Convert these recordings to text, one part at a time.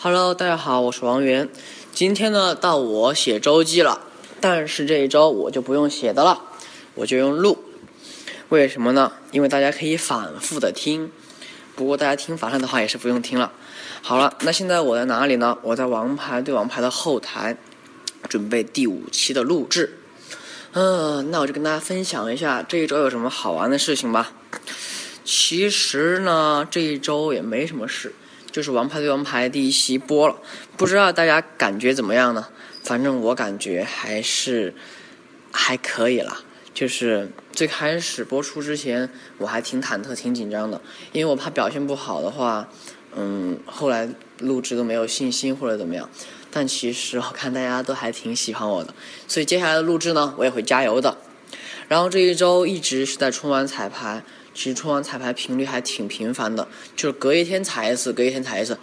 Hello，大家好，我是王源。今天呢，到我写周记了，但是这一周我就不用写的了，我就用录。为什么呢？因为大家可以反复的听。不过大家听烦了的话，也是不用听了。好了，那现在我在哪里呢？我在《王牌对王牌》的后台，准备第五期的录制。嗯，那我就跟大家分享一下这一周有什么好玩的事情吧。其实呢，这一周也没什么事。就是《王牌对王牌》第一期播了，不知道大家感觉怎么样呢？反正我感觉还是还可以啦。就是最开始播出之前，我还挺忐忑、挺紧张的，因为我怕表现不好的话，嗯，后来录制都没有信心或者怎么样。但其实我看大家都还挺喜欢我的，所以接下来的录制呢，我也会加油的。然后这一周一直是在春晚彩排。其实春晚彩排频率还挺频繁的，就是隔一天彩一次，隔一天彩一次。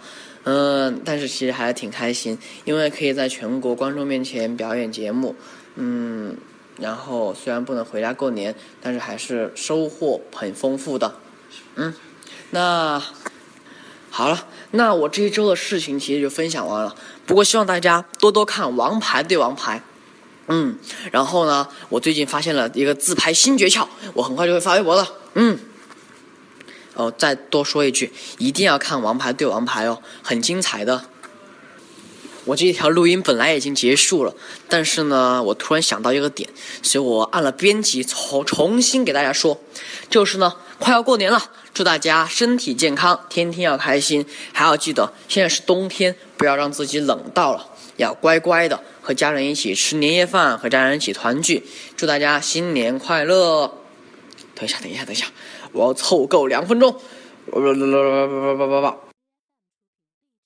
嗯，但是其实还是挺开心，因为可以在全国观众面前表演节目。嗯，然后虽然不能回家过年，但是还是收获很丰富的。嗯，那好了，那我这一周的事情其实就分享完了。不过希望大家多多看《王牌对王牌》。嗯，然后呢，我最近发现了一个自拍新诀窍，我很快就会发微博了。嗯，哦，再多说一句，一定要看《王牌对王牌》哦，很精彩的。我这一条录音本来已经结束了，但是呢，我突然想到一个点，所以我按了编辑重重新给大家说，就是呢，快要过年了，祝大家身体健康，天天要开心，还要记得现在是冬天，不要让自己冷到了，要乖乖的和家人一起吃年夜饭，和家人一起团聚，祝大家新年快乐。等一下，等一下，等一下，我要凑够两分钟。